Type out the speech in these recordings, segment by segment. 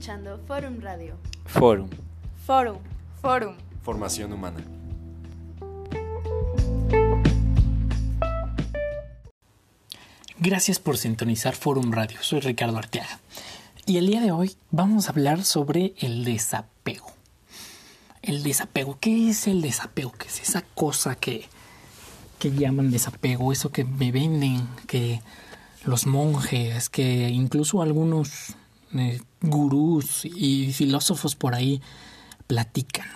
escuchando Forum Radio. Forum. Forum. Forum. Formación humana. Gracias por sintonizar Forum Radio. Soy Ricardo Arteaga. Y el día de hoy vamos a hablar sobre el desapego. El desapego. ¿Qué es el desapego? ¿Qué es esa cosa que, que llaman desapego? Eso que me venden, que los monjes, que incluso algunos eh, gurús y filósofos por ahí platican.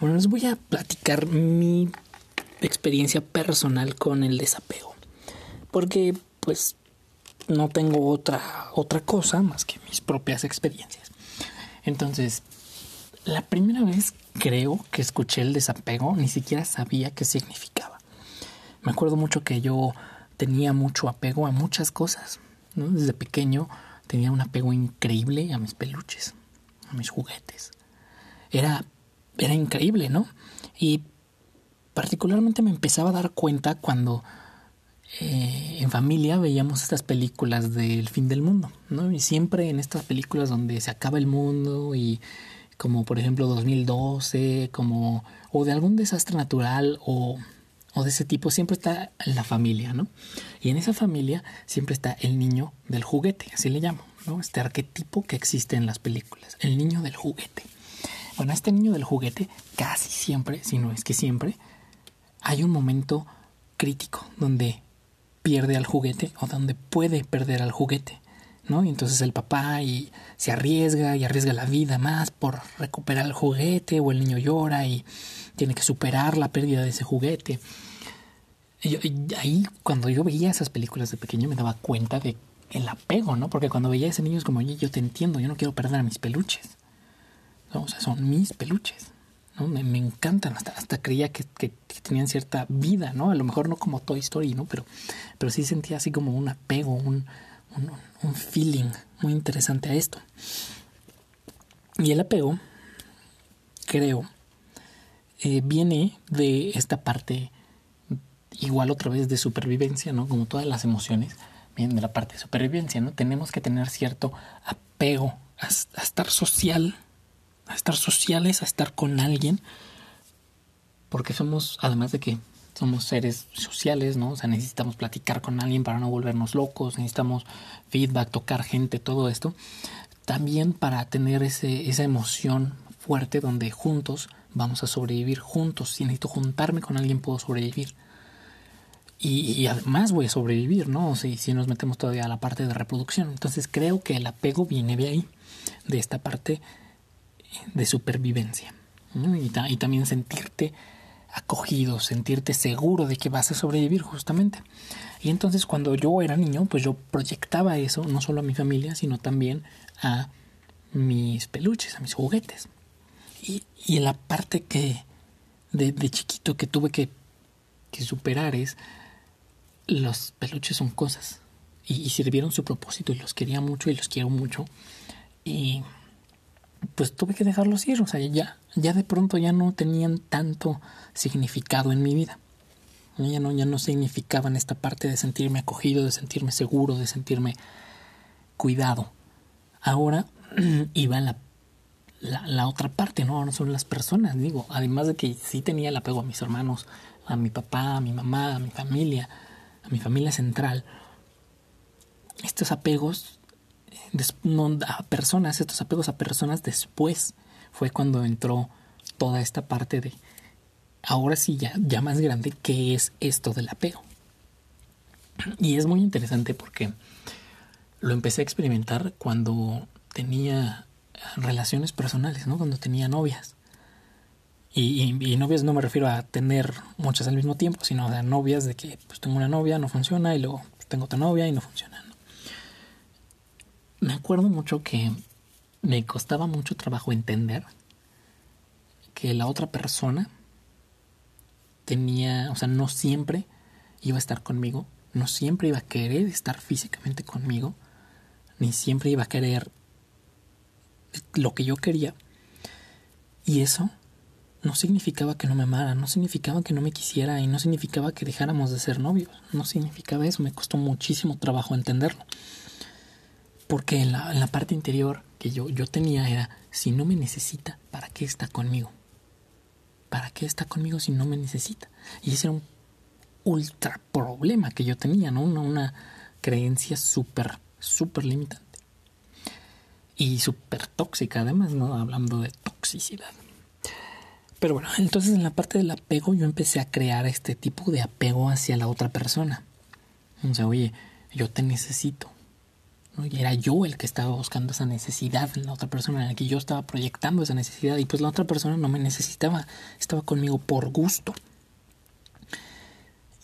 Bueno, les voy a platicar mi experiencia personal con el desapego. Porque pues no tengo otra, otra cosa más que mis propias experiencias. Entonces, la primera vez creo que escuché el desapego, ni siquiera sabía qué significaba. Me acuerdo mucho que yo tenía mucho apego a muchas cosas. Desde pequeño tenía un apego increíble a mis peluches, a mis juguetes. Era, era increíble, ¿no? Y particularmente me empezaba a dar cuenta cuando eh, en familia veíamos estas películas del fin del mundo, ¿no? Y siempre en estas películas donde se acaba el mundo y como por ejemplo 2012, como o de algún desastre natural o, o de ese tipo, siempre está la familia, ¿no? Y en esa familia siempre está el niño del juguete, así le llamo, ¿no? Este arquetipo que existe en las películas, el niño del juguete. Bueno, este niño del juguete casi siempre, si no es que siempre, hay un momento crítico donde pierde al juguete o donde puede perder al juguete, ¿no? Y entonces el papá y se arriesga y arriesga la vida más por recuperar el juguete o el niño llora y tiene que superar la pérdida de ese juguete. Y, ahí cuando yo veía esas películas de pequeño me daba cuenta de el apego, ¿no? Porque cuando veía a ese niño es como, oye, yo te entiendo, yo no quiero perder a mis peluches. O sea, son mis peluches. Me, encantan, hasta, hasta creía que, que, tenían cierta vida, ¿no? A lo mejor no como Toy Story, ¿no? Pero, pero sí sentía así como un apego, un, un, un feeling muy interesante a esto. Y el apego, creo, eh, viene de esta parte, igual otra vez de supervivencia, ¿no? Como todas las emociones, vienen de la parte de supervivencia, ¿no? Tenemos que tener cierto apego a, estar social a estar sociales, a estar con alguien, porque somos, además de que somos seres sociales, ¿no? O sea, necesitamos platicar con alguien para no volvernos locos, necesitamos feedback, tocar gente, todo esto. También para tener ese, esa emoción fuerte donde juntos vamos a sobrevivir juntos. Si necesito juntarme con alguien, puedo sobrevivir. Y, y además voy a sobrevivir, ¿no? Si nos metemos todavía a la parte de reproducción. Entonces creo que el apego viene de ahí, de esta parte de supervivencia. Y, también sentirte acogido, sentirte seguro de que vas a sobrevivir justamente. Y entonces cuando yo era niño, pues yo proyectaba eso no solo a mi familia, sino también a mis peluches, a mis juguetes. Y, y la parte que de, chiquito que tuve que, superar es los peluches son cosas. Y, sirvieron su propósito y los quería mucho y los quiero mucho. Y pues tuve que dejarlos ir, o sea, ya, ya de pronto ya no tenían tanto significado en mi vida. Ya no, ya no significaban esta parte de sentirme acogido, de sentirme seguro, de sentirme cuidado. Ahora iba la, la, la otra parte, ¿no? Ahora son las personas, digo, además de que sí tenía el apego a mis hermanos, a mi papá, a mi mamá, a mi familia, a mi familia central. Estos apegos a personas, estos apegos a personas después fue cuando entró toda esta parte de ahora sí ya, ya más grande, ¿qué es esto del apego? Y es muy interesante porque lo empecé a experimentar cuando tenía relaciones personales, ¿no? Cuando tenía novias. Y, novias no me refiero a tener muchas al mismo tiempo, sino a novias de que pues tengo una novia, no funciona, y luego tengo otra novia y no funciona me acuerdo mucho que me costaba mucho trabajo entender que la otra persona tenía, o sea, no siempre iba a estar conmigo, no siempre iba a querer estar físicamente conmigo, ni siempre iba a querer lo que yo quería. Y eso no significaba que no me amara, no significaba que no me quisiera y no significaba que dejáramos de ser novios, no significaba eso, me costó muchísimo trabajo entenderlo porque en la, parte interior que yo, yo tenía era, si no me necesita, ¿para qué está conmigo? ¿Para qué está conmigo si no me necesita? Y ese era un ultra problema que yo tenía, ¿no? Una, una creencia súper, súper limitante. Y súper tóxica, además, ¿no? Hablando de toxicidad. Pero bueno, entonces en la parte del apego yo empecé a crear este tipo de apego hacia la otra persona. O sea, oye, yo te necesito. Y era yo el que estaba buscando esa necesidad en la otra persona, en la que yo estaba proyectando esa necesidad. Y pues la otra persona no me necesitaba, estaba conmigo por gusto.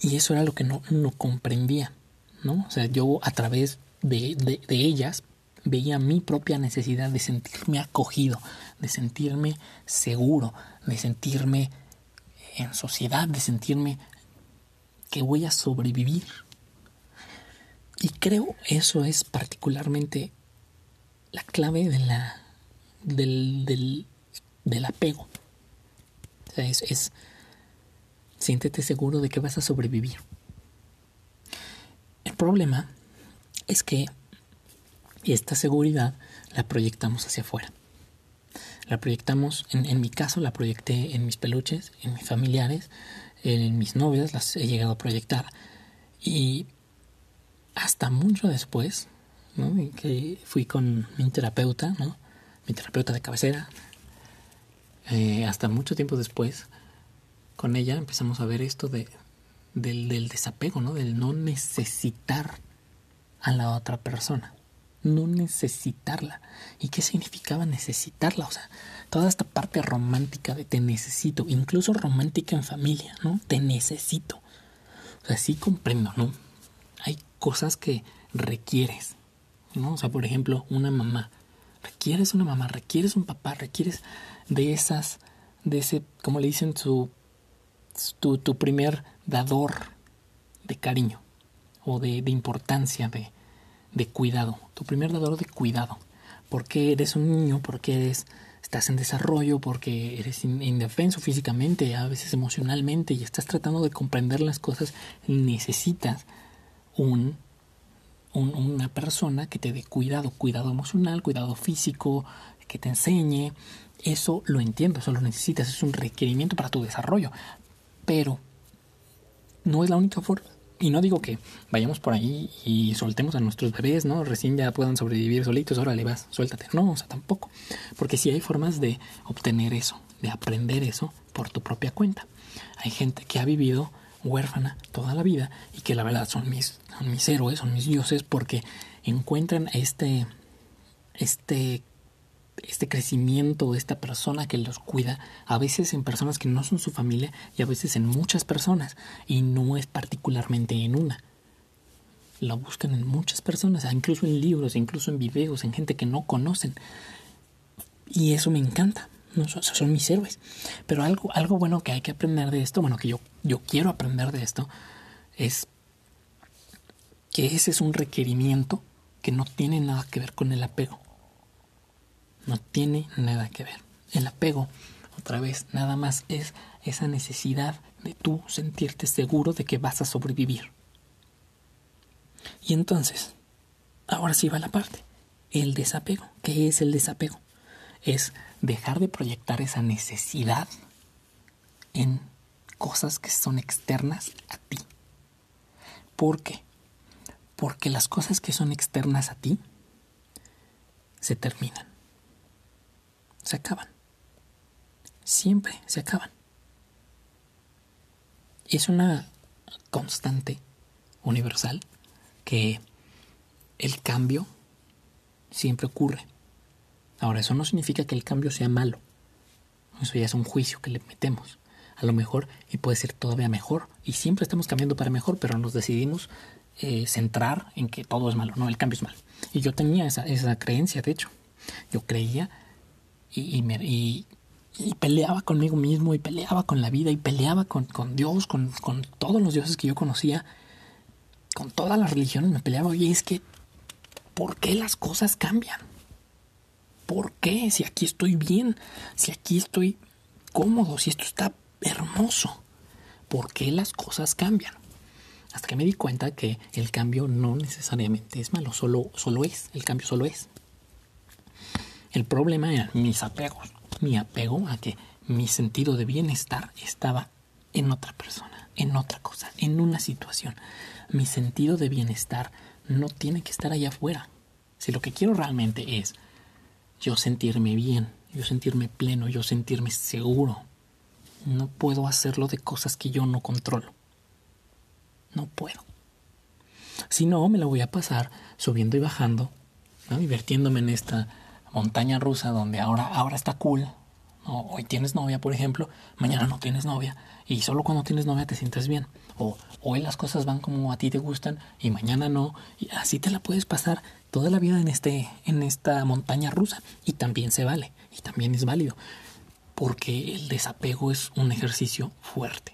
Y eso era lo que no, no comprendía, ¿no? O sea, yo a través de, de ellas veía mi propia necesidad de sentirme acogido, de sentirme seguro, de sentirme en sociedad, de sentirme que voy a sobrevivir. Y creo eso es particularmente la clave de la, del, del, apego. O sea, es, es siéntete seguro de que vas a sobrevivir. El problema es que esta seguridad la proyectamos hacia afuera. La proyectamos, en, en, mi caso la proyecté en mis peluches, en mis familiares, en mis novias, las he llegado a proyectar. Y hasta mucho después, ¿no? que fui con mi terapeuta, ¿no? mi terapeuta de cabecera, eh, hasta mucho tiempo después, con ella empezamos a ver esto de, del, del desapego, ¿no? del no necesitar a la otra persona no necesitarla. ¿Y qué significaba necesitarla? O sea, toda esta parte romántica de te necesito, incluso romántica en familia, ¿no? Te necesito. O sea, sí comprendo, ¿no? Hay cosas que requieres, ¿no? O sea, por ejemplo, una mamá. Requieres una mamá, requieres un papá, requieres de esas, de ese, como le dicen, su, tu, tu primer dador de cariño o de, de importancia, de, de cuidado, tu primer dador de cuidado. Porque eres un niño, porque eres, estás en desarrollo, porque eres indefenso físicamente, a veces emocionalmente, y estás tratando de comprender las cosas, necesitas un, un, una persona que te dé cuidado, cuidado emocional, cuidado físico, que te enseñe. Eso lo entiendo, eso lo necesitas, es un requerimiento para tu desarrollo. Pero no es la única forma. Y no digo que vayamos por ahí y soltemos a nuestros bebés, ¿no? Recién ya puedan sobrevivir solitos, órale, vas, suéltate. No, o sea, tampoco. Porque sí hay formas de obtener eso, de aprender eso por tu propia cuenta. Hay gente que ha vivido huérfana toda la vida y que la verdad son mis, son mis héroes, son mis dioses porque encuentran este, este este crecimiento esta persona que los cuida, a veces en personas que no son su familia y a veces en muchas personas, y no es particularmente en una. Lo buscan en muchas personas, incluso en libros, incluso en videos, en gente que no conocen. Y eso me encanta. ¿no? Son, son mis héroes. Pero algo, algo bueno que hay que aprender de esto, bueno, que yo, yo quiero aprender de esto, es que ese es un requerimiento que no tiene nada que ver con el apego. No tiene nada que ver. El apego, otra vez, nada más es esa necesidad de tú sentirte seguro de que vas a sobrevivir. Y entonces, ahora sí va la parte. El desapego. ¿Qué es el desapego? Es dejar de proyectar esa necesidad en cosas que son externas a ti. ¿Por qué? Porque las cosas que son externas a ti se terminan se acaban. Siempre se acaban. Es una constante universal que el cambio siempre ocurre. Ahora, eso no significa que el cambio sea malo. Eso ya es un juicio que le metemos. A lo mejor y puede ser todavía mejor. Y siempre estamos cambiando para mejor, pero nos decidimos eh, centrar en que todo es malo. No, el cambio es malo. Y yo tenía esa, esa creencia, de hecho. Yo creía y, y, y, peleaba conmigo mismo y peleaba con la vida y peleaba con, Dios, con, todos los dioses que yo conocía, con todas las religiones me peleaba. Y es que, ¿por qué las cosas cambian? ¿Por qué? Si aquí estoy bien, si aquí estoy cómodo, si esto está hermoso, ¿por qué las cosas cambian? Hasta que me di cuenta que el cambio no necesariamente es malo, solo, solo es, el cambio solo es. El problema eran mis apegos. Mi apego a que mi sentido de bienestar estaba en otra persona, en otra cosa, en una situación. Mi sentido de bienestar no tiene que estar allá afuera. Si lo que quiero realmente es yo sentirme bien, yo sentirme pleno, yo sentirme seguro, no puedo hacerlo de cosas que yo no controlo. No puedo. Si no, me la voy a pasar subiendo y bajando, divirtiéndome en esta montaña rusa donde ahora, ahora está cool. Hoy tienes novia, por ejemplo, mañana no tienes novia y solo cuando tienes novia te sientes bien. O hoy las cosas van como a ti te gustan y mañana no. Y así te la puedes pasar toda la vida en, este, en esta montaña rusa y también se vale y también es válido porque el desapego es un ejercicio fuerte.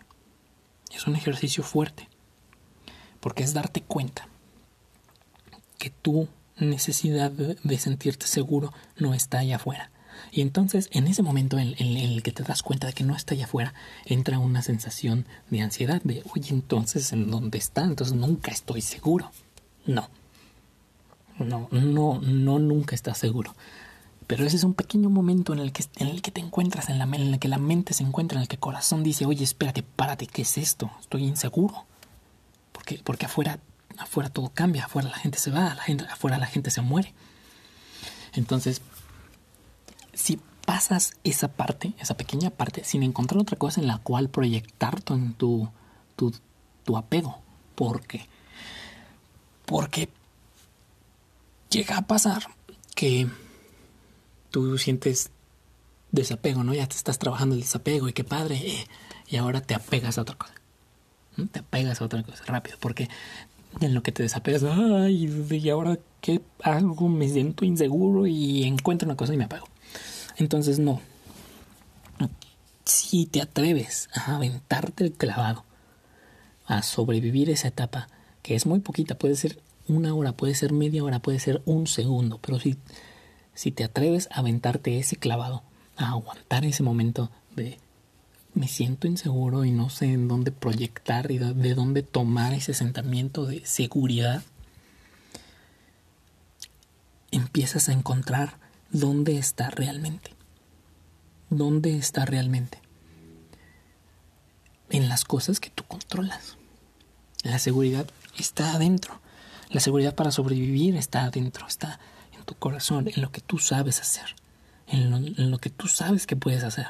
Es un ejercicio fuerte porque es darte cuenta que tu necesidad de sentirte seguro no está allá afuera. Y entonces, en ese momento en, el que te das cuenta de que no está allá afuera, entra una sensación de ansiedad, de, oye, entonces, ¿en dónde está? Entonces nunca estoy seguro. No. No, no, no, nunca estás seguro. Pero ese es un pequeño momento en el que, en el que te encuentras, en, la, en el que la mente se encuentra, en el que el corazón dice, oye, espérate, párate, ¿qué es esto? Estoy inseguro. Porque, porque afuera, afuera todo cambia, afuera la gente se va, afuera la gente se muere. Entonces, si pasas esa parte, esa pequeña parte, sin encontrar otra cosa en la cual proyectar tu, tu, tu apego, ¿por qué? Porque llega a pasar que tú sientes desapego, ¿no? Ya te estás trabajando el desapego y qué padre, eh, y ahora te apegas a otra cosa. Te apegas a otra cosa rápido, porque en lo que te desapegas, ay, y ahora qué hago, me siento inseguro y encuentro una cosa y me apego. Entonces, no. Si te atreves a aventarte el clavado, a sobrevivir esa etapa, que es muy poquita, puede ser una hora, puede ser media hora, puede ser un segundo, pero si, si te atreves a aventarte ese clavado, a aguantar ese momento de me siento inseguro y no sé en dónde proyectar y de dónde tomar ese sentimiento de seguridad, empiezas a encontrar dónde está realmente. ¿Dónde está realmente? En las cosas que tú controlas. La seguridad está adentro. La seguridad para sobrevivir está adentro, está en tu corazón, en lo que tú sabes hacer, en lo, en lo que tú sabes que puedes hacer,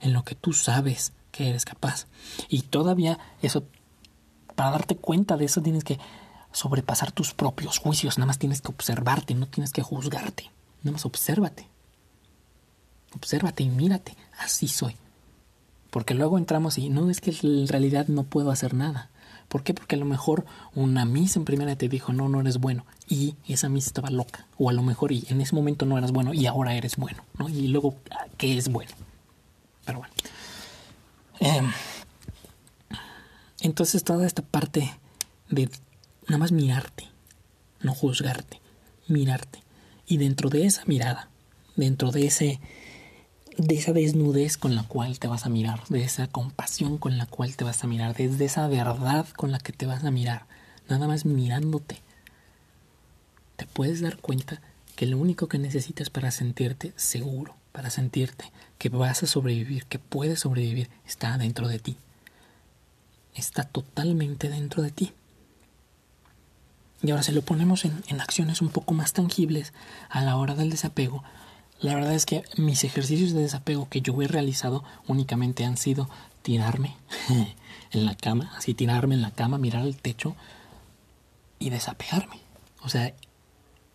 en lo que tú sabes que eres capaz. Y todavía eso, para darte cuenta de eso tienes que sobrepasar tus propios juicios, nada más tienes que observarte, no tienes que juzgarte. Nada más obsérvate. Obsérvate y mírate. Así soy. Porque luego entramos y no es que en realidad no puedo hacer nada. ¿Por qué? Porque a lo mejor una misa en primera te dijo, no, no eres bueno. Y esa misa estaba loca. O a lo mejor y en ese momento no eras bueno y ahora eres bueno. ¿no? Y luego, ¿qué es bueno? Em, entonces toda esta parte de nada más mirarte, no juzgarte, mirarte. Y dentro de esa mirada, dentro de ese de esa desnudez con la cual te vas a mirar, de esa compasión con la cual te vas a mirar, desde esa verdad con la que te vas a mirar, nada más mirándote, te puedes dar cuenta que lo único que necesitas para sentirte seguro, para sentirte que vas a sobrevivir, que puedes sobrevivir, está dentro de ti. Está totalmente dentro de ti. Y ahora si lo ponemos en, acciones un poco más tangibles a la hora del desapego, la verdad es que mis ejercicios de desapego que yo he realizado únicamente han sido tirarme en la cama, así tirarme en la cama, mirar al techo y desapegarme. O sea,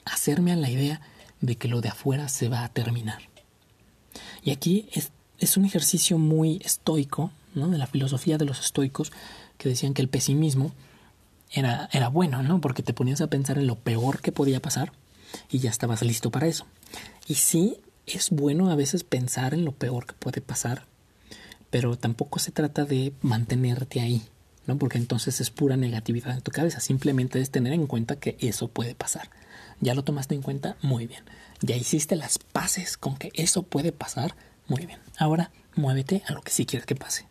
hacerme a la idea de que lo de afuera se va a terminar. Y aquí es, es un ejercicio muy estoico, ¿no? de la filosofía de los estoicos, que decían que el pesimismo era, era bueno, ¿no? Porque te ponías a pensar en lo peor que podía pasar y ya estabas listo para eso. Y sí, es bueno a veces pensar en lo peor que puede pasar, pero tampoco se trata de mantenerte ahí, ¿no? Porque entonces es pura negatividad en tu cabeza. Simplemente es tener en cuenta que eso puede pasar. Ya lo tomaste en cuenta, muy bien. Ya hiciste las paces con que eso puede pasar, muy bien. Ahora muévete a lo que sí quieres que pase.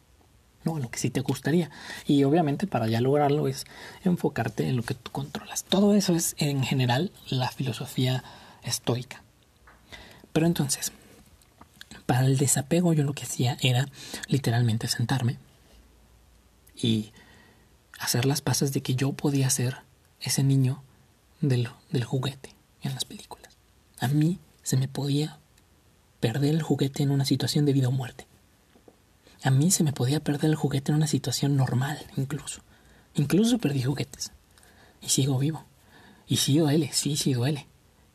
¿no? Lo que sí te gustaría. Y obviamente para ya lograrlo es enfocarte en lo que tú controlas. Todo eso es en general la filosofía estoica. Pero entonces, para el desapego yo lo que hacía era literalmente sentarme y hacer las paces de que yo podía ser ese niño del, del juguete en las películas. A mí se me podía perder el juguete en una situación de vida o muerte. A mí se me podía perder el juguete en una situación normal, incluso. Incluso perdí juguetes. Y sigo vivo. Y sí duele, sí, sí duele.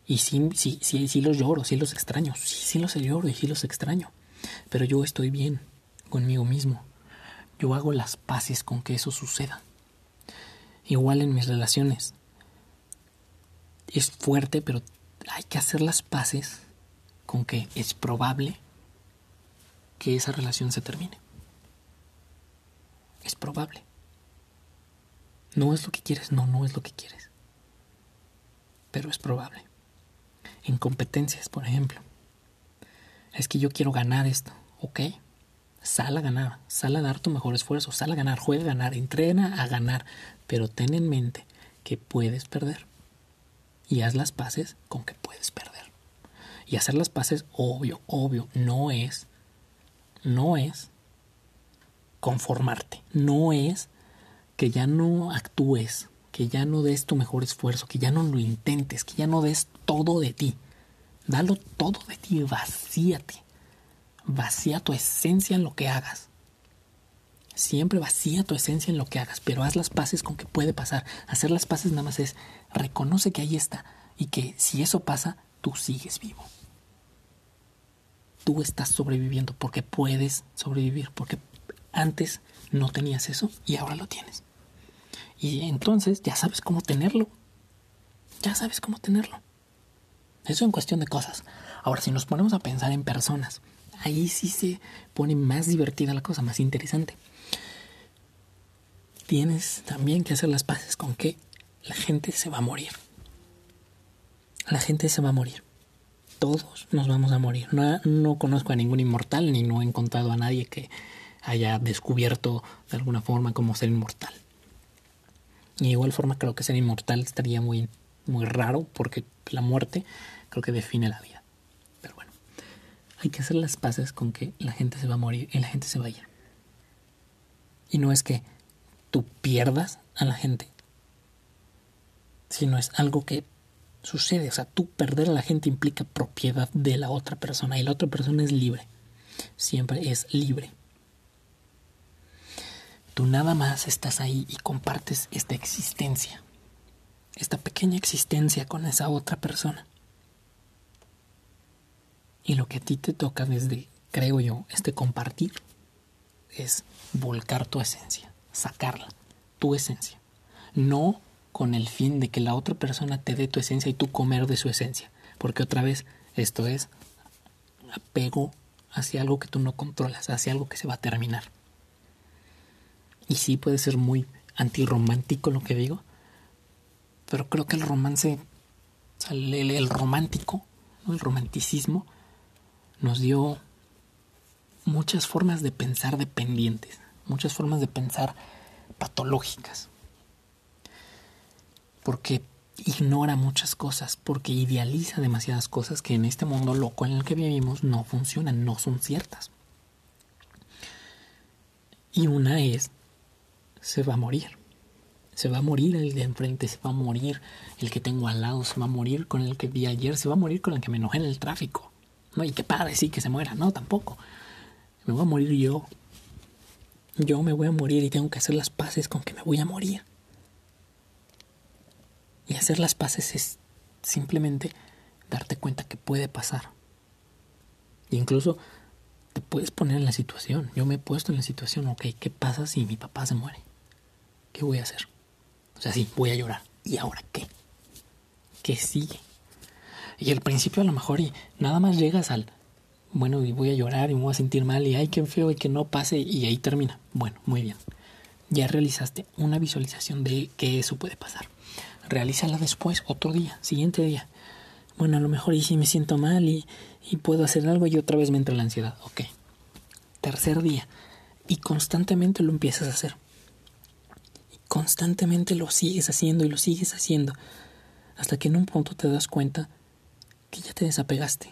Y sí, sí, sí, sí los lloro, sí los extraño. Sí, sí los lloro y sí los extraño. Pero yo estoy bien conmigo mismo. Yo hago las paces con que eso suceda. Igual en mis relaciones. Es fuerte, pero hay que hacer las paces con que es probable que esa relación se termine. Es probable. No es lo que quieres, no, no es lo que quieres. Pero es probable. En competencias, por ejemplo. Es que yo quiero ganar esto, ¿ok? Sal a ganar, sal a dar tu mejor esfuerzo, sal a ganar, juega a ganar, entrena a ganar, pero ten en mente que puedes perder. Y haz las paces con que puedes perder. Y hacer las paces, obvio, obvio, no es, no es conformarte, no es que ya no actúes, que ya no des tu mejor esfuerzo, que ya no lo intentes, que ya no des todo de ti. Dalo todo de ti, vacíate. Vacía tu esencia en lo que hagas. Siempre vacía tu esencia en lo que hagas, pero haz las paces con que puede pasar. Hacer las paces nada más es reconoce que ahí está y que si eso pasa, tú sigues vivo. Tú estás sobreviviendo porque puedes sobrevivir, porque antes no tenías eso y ahora lo tienes. Y entonces ya sabes cómo tenerlo. Ya sabes cómo tenerlo. Eso en cuestión de cosas. Ahora, si nos ponemos a pensar en personas, ahí sí se pone más divertida la cosa, más interesante. Tienes también que hacer las paces con que la gente se va a morir. La gente se va a morir. Todos nos vamos a morir. No, no conozco a ningún inmortal, ni no he encontrado a nadie que haya descubierto de alguna forma cómo ser inmortal. Y de igual forma creo que ser inmortal estaría muy, muy raro porque la muerte creo que define la vida. Pero bueno, hay que hacer las paces con que la gente se va a morir y la gente se va a ir. Y no es que tú pierdas a la gente, sino es algo que sucede. O sea, tú perder a la gente implica propiedad de la otra persona y la otra persona es libre. Siempre es libre. Tú nada más estás ahí y compartes esta existencia, esta pequeña existencia con esa otra persona. Y lo que a ti te toca desde, creo yo, este compartir, es volcar tu esencia, sacarla, tu esencia. No con el fin de que la otra persona te dé tu esencia y tú comer de su esencia. Porque otra vez, esto es apego hacia algo que tú no controlas, hacia algo que se va a terminar. Y sí puede ser muy antirromántico lo que digo. Pero creo que el romance, el, romántico, el romanticismo, nos dio muchas formas de pensar dependientes, muchas formas de pensar patológicas. Porque ignora muchas cosas, porque idealiza demasiadas cosas que en este mundo loco en el que vivimos no funcionan, no son ciertas. Y una es se va a morir. Se va a morir el de enfrente, se va a morir el que tengo al lado, se va a morir con el que vi ayer, se va a morir con el que me enojé en el tráfico. No, y que padre, sí, que se muera, no, tampoco. Me voy a morir yo. Yo me voy a morir y tengo que hacer las paces con que me voy a morir. Y hacer las paces es simplemente darte cuenta que puede pasar. E incluso te puedes poner en la situación. Yo me he puesto en la situación, ok, ¿qué pasa si mi papá se muere? ¿qué voy a hacer? O sea, sí, voy a llorar. ¿Y ahora qué? ¿Qué sigue? Y al principio a lo mejor y nada más llegas al, bueno, y voy a llorar y me voy a sentir mal y ay, qué feo y que no pase y ahí termina. Bueno, muy bien. Ya realizaste una visualización de que eso puede pasar. Realízala después, otro día, siguiente día. Bueno, a lo mejor y si me siento mal y, y puedo hacer algo y otra vez me entra la ansiedad. Ok. Tercer día. Y constantemente lo empiezas a hacer constantemente lo sigues haciendo y lo sigues haciendo, hasta que en un punto te das cuenta que ya te desapegaste,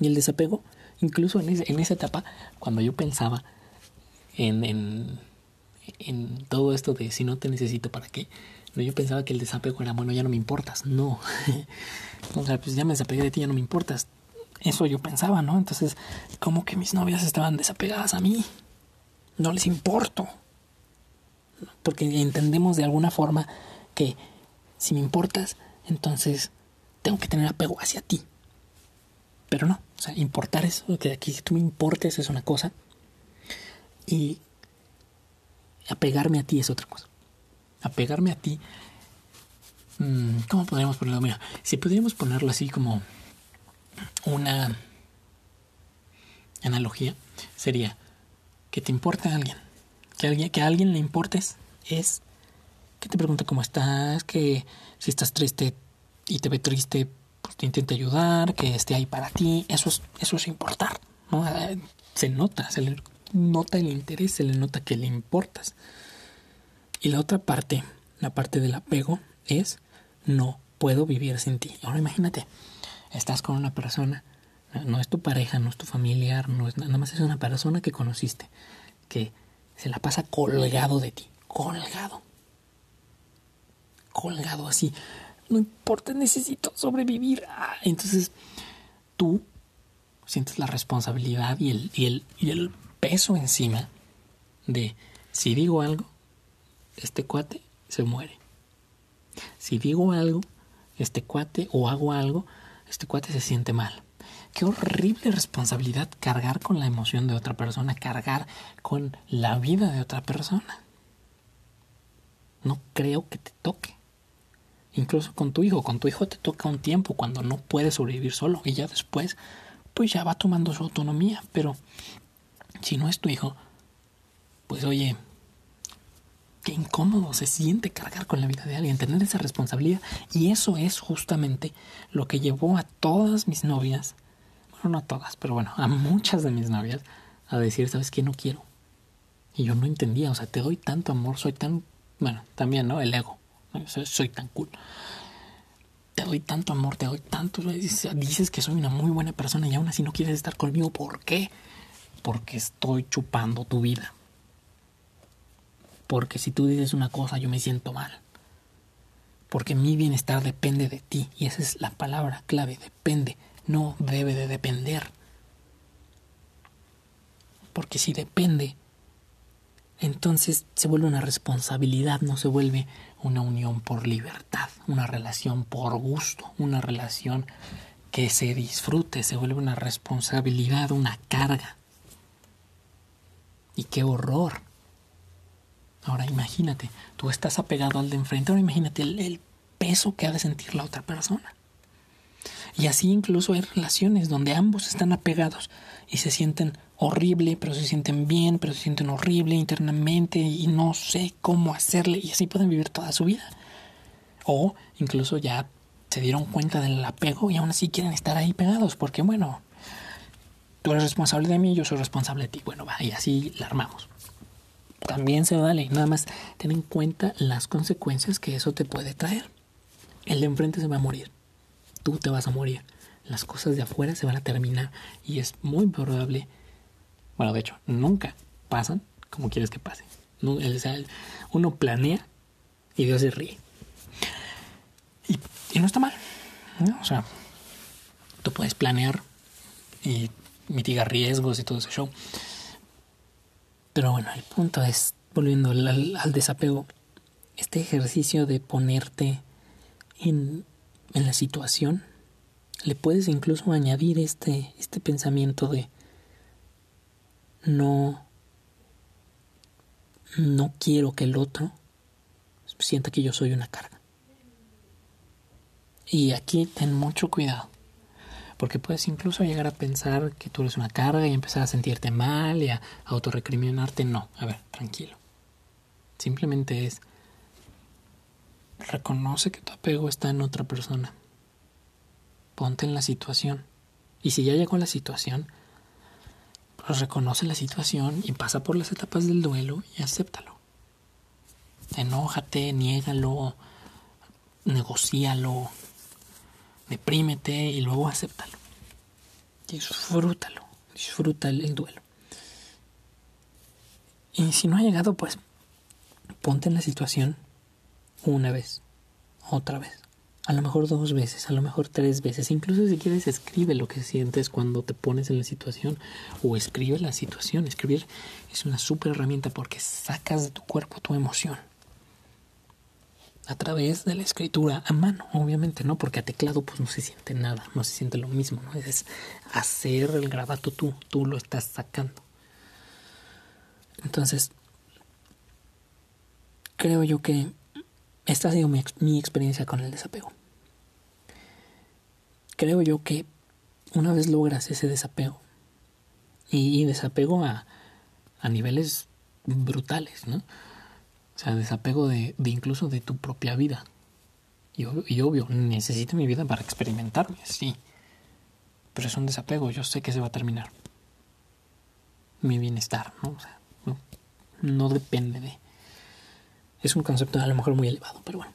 Y el desapego, incluso en, en esa etapa, cuando yo pensaba en, en, en todo esto de si no te necesito, ¿para qué? Yo pensaba que el desapego era, bueno, ya no me importas. No. o sea, pues ya me desapegué de ti, ya no me importas. Eso yo pensaba, ¿no? Entonces, como que mis novias estaban desapegadas a mí. No les importo. Porque entendemos de alguna forma que si me importas, entonces tengo que tener apego hacia ti. Pero no, o sea, importar es que aquí tú me importes es una cosa y apegarme a ti es otra cosa apegarme a ti. Mm, ¿Cómo podríamos ponerlo? Mira, si pudiéramos ponerlo así como una analogía, sería que te importa a alguien. Que, alguien, que a alguien le importes es que te pregunta cómo estás, que si estás triste y te ve triste, pues te intente ayudar, que esté ahí para ti. Eso es, eso es importar. ¿no? Se nota, se le nota el interés, se le nota que le importas. Y la otra parte, la parte del apego, es no puedo vivir sin ti. Ahora imagínate, estás con una persona, no es tu pareja, no es tu familiar, no es nada más es una persona que conociste, que se la pasa colgado de ti, colgado. Colgado así. No importa, necesito sobrevivir. Ah, entonces, tú sientes la responsabilidad y el, y el, y el peso encima de si digo algo, este cuate se muere. Si digo algo, este cuate o hago algo, este cuate se siente mal. Qué horrible responsabilidad cargar con la emoción de otra persona, cargar con la vida de otra persona. No creo que te toque. Incluso con tu hijo, con tu hijo te toca un tiempo cuando no puede sobrevivir solo y ya después, pues ya va tomando su autonomía. Pero si no es tu hijo, pues oye, qué incómodo se siente cargar con la vida de alguien, tener esa responsabilidad. Y eso es justamente lo que llevó a todas mis novias, bueno, no a todas, pero bueno, a muchas de mis novias, a decir, ¿sabes qué? No quiero. Y yo no entendía, o sea, te doy tanto amor, soy tan, bueno, también, ¿no? El ego, soy, tan cool. Te doy tanto amor, te doy tanto, dices que soy una muy buena persona y aún así no quieres estar conmigo, ¿por qué? Porque estoy chupando tu vida porque si tú dices una cosa yo me siento mal. Porque mi bienestar depende de ti. Y esa es la palabra clave, depende. No debe de depender. Porque si depende, entonces se vuelve una responsabilidad, no se vuelve una unión por libertad, una relación por gusto, una relación que se disfrute, se vuelve una responsabilidad, una carga. Y qué horror Ahora imagínate, tú estás apegado al de enfrente, ahora imagínate el, peso que ha de sentir la otra persona. Y así incluso hay relaciones donde ambos están apegados y se sienten horrible, pero se sienten bien, pero se sienten horrible internamente y no sé cómo hacerle y así pueden vivir toda su vida. O incluso ya se dieron cuenta del apego y aún así quieren estar ahí pegados porque bueno, tú eres responsable de mí, yo soy responsable de ti. Bueno, va, y así la armamos también se vale. Nada más ten en cuenta las consecuencias que eso te puede traer. El de enfrente se va a morir. Tú te vas a morir. Las cosas de afuera se van a terminar. Y es muy probable. Bueno, de hecho, nunca pasan como quieres que pase. Uno planea y Dios se ríe. Y, no está mal. O sea, tú puedes planear y mitigar riesgos y todo ese show. Pero bueno, el punto es, volviendo al, desapego, este ejercicio de ponerte en, en, la situación, le puedes incluso añadir este, este pensamiento de no, no quiero que el otro sienta que yo soy una carga. Y aquí ten mucho cuidado porque puedes incluso llegar a pensar que tú eres una carga y empezar a sentirte mal y a autorrecriminarte. No, a ver, tranquilo. Simplemente es reconoce que tu apego está en otra persona. Ponte en la situación. Y si ya llegó la situación, pues reconoce la situación y pasa por las etapas del duelo y acéptalo. Enójate, niégalo, negocialo, deprímete y luego acéptalo. Disfrútalo, disfruta el, el duelo. Y si no ha llegado, pues ponte en la situación una vez, otra vez, a lo mejor dos veces, a lo mejor tres veces, incluso si quieres escribe lo que sientes cuando te pones en la situación o escribe la situación. Escribir es una súper herramienta porque sacas de tu cuerpo tu emoción a través de la escritura a mano, obviamente, ¿no? Porque a teclado pues no se siente nada, no se siente lo mismo, ¿no? Es hacer el grabato tú, tú lo estás sacando. Entonces, creo yo que esta ha sido mi, experiencia con el desapego. Creo yo que una vez logras ese desapego, y, y desapego a, a niveles brutales, ¿no? O sea, desapego de, de incluso de tu propia vida. Y, y, obvio, necesito mi vida para experimentarme, sí. Pero es un desapego, yo sé que se va a terminar. Mi bienestar, ¿no? O sea, no, no depende de... Es un concepto a lo mejor muy elevado, pero bueno.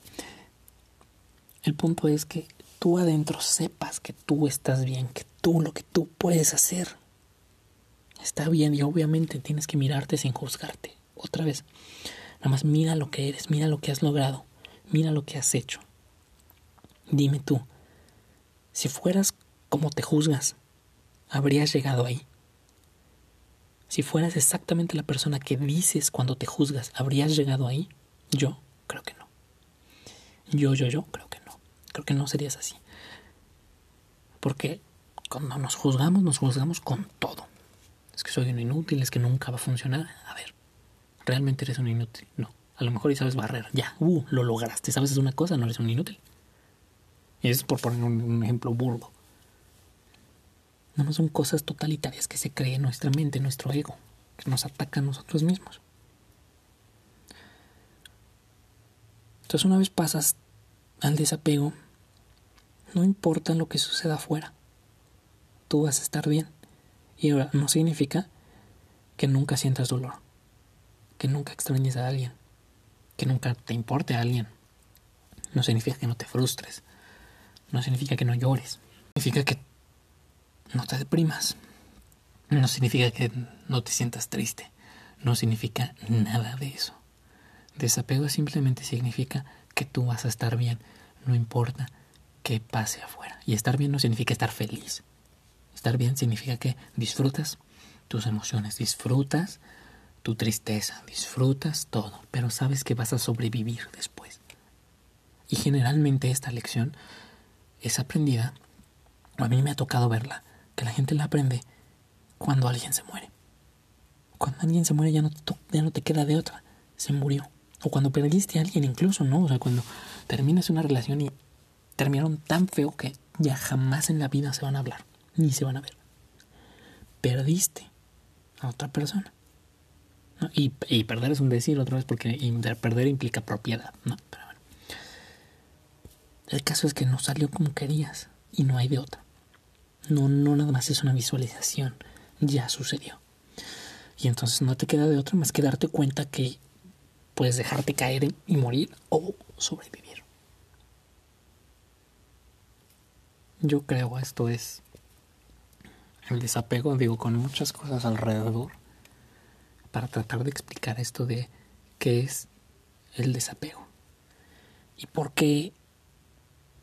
El punto es que tú adentro sepas que tú estás bien, que tú lo que tú puedes hacer está bien y obviamente tienes que mirarte sin juzgarte. Otra vez, Nada más mira lo que eres, mira lo que has logrado, mira lo que has hecho. Dime tú, si fueras como te juzgas, ¿habrías llegado ahí? Si fueras exactamente la persona que dices cuando te juzgas, ¿habrías llegado ahí? Yo creo que no. Yo, yo, yo creo que no. Creo que no serías así. Porque cuando nos juzgamos, nos juzgamos con todo. Es que soy un inútil, es que nunca va a funcionar. A ver, realmente eres un inútil. No. A lo mejor y sabes barrer. Ya, uh, lo lograste. Sabes es una cosa, no eres un inútil. Es por poner un, ejemplo burdo. No, son cosas totalitarias que se cree en nuestra mente, en nuestro ego, que nos atacan a nosotros mismos. Entonces una vez pasas al desapego, no importa lo que suceda afuera, tú vas a estar bien. Y ahora no significa que nunca sientas dolor que nunca extrañes a alguien, que nunca te importe a alguien. No significa que no te frustres, no significa que no llores, significa que no te deprimas, no significa que no te sientas triste, no significa nada de eso. Desapego simplemente significa que tú vas a estar bien, no importa qué pase afuera. Y estar bien no significa estar feliz. Estar bien significa que disfrutas tus emociones, disfrutas tu tristeza, disfrutas todo, pero sabes que vas a sobrevivir después. Y generalmente esta lección es aprendida, o a mí me ha tocado verla, que la gente la aprende cuando alguien se muere. Cuando alguien se muere ya no te, queda de otra, se murió. O cuando perdiste a alguien incluso, ¿no? O sea, cuando terminas una relación y terminaron tan feo que ya jamás en la vida se van a hablar, ni se van a ver. Perdiste a otra persona. Y, y, perder es un decir otra vez porque perder implica propiedad, ¿no? Pero bueno. El caso es que no salió como querías y no hay de otra. No, no nada más es una visualización, ya sucedió. Y entonces no te queda de otra más que darte cuenta que puedes dejarte caer y morir o sobrevivir. Yo creo esto es el desapego, digo, con muchas cosas alrededor para tratar de explicar esto de qué es el desapego y por qué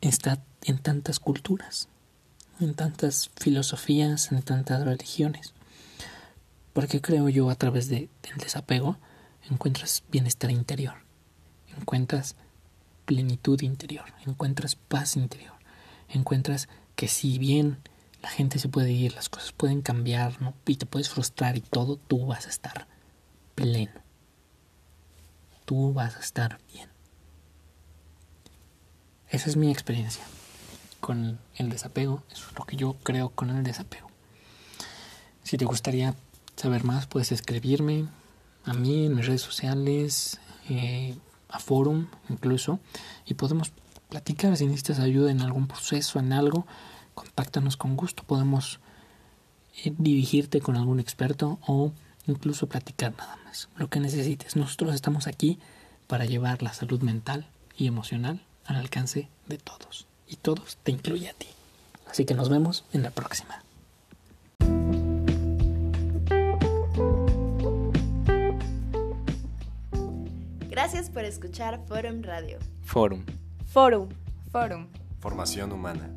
está en tantas culturas, en tantas filosofías, en tantas religiones. Porque creo yo a través de, del desapego encuentras bienestar interior, encuentras plenitud interior, encuentras paz interior, encuentras que si bien la gente se puede ir, las cosas pueden cambiar, ¿no? Y te puedes frustrar y todo, tú vas a estar pleno. Tú vas a estar bien. Esa es mi experiencia con el desapego. Eso es lo que yo creo con el desapego. Si te gustaría saber más, puedes escribirme a mí en mis redes sociales, eh, a forum incluso, y podemos platicar si necesitas ayuda en algún proceso, en algo, contáctanos con gusto. Podemos eh, dirigirte con algún experto o incluso platicar nada más, lo que necesites. Nosotros estamos aquí para llevar la salud mental y emocional al alcance de todos. Y todos te incluye a ti. Así que nos vemos en la próxima. Gracias por escuchar Forum Radio. Forum. Forum. Forum. Formación humana.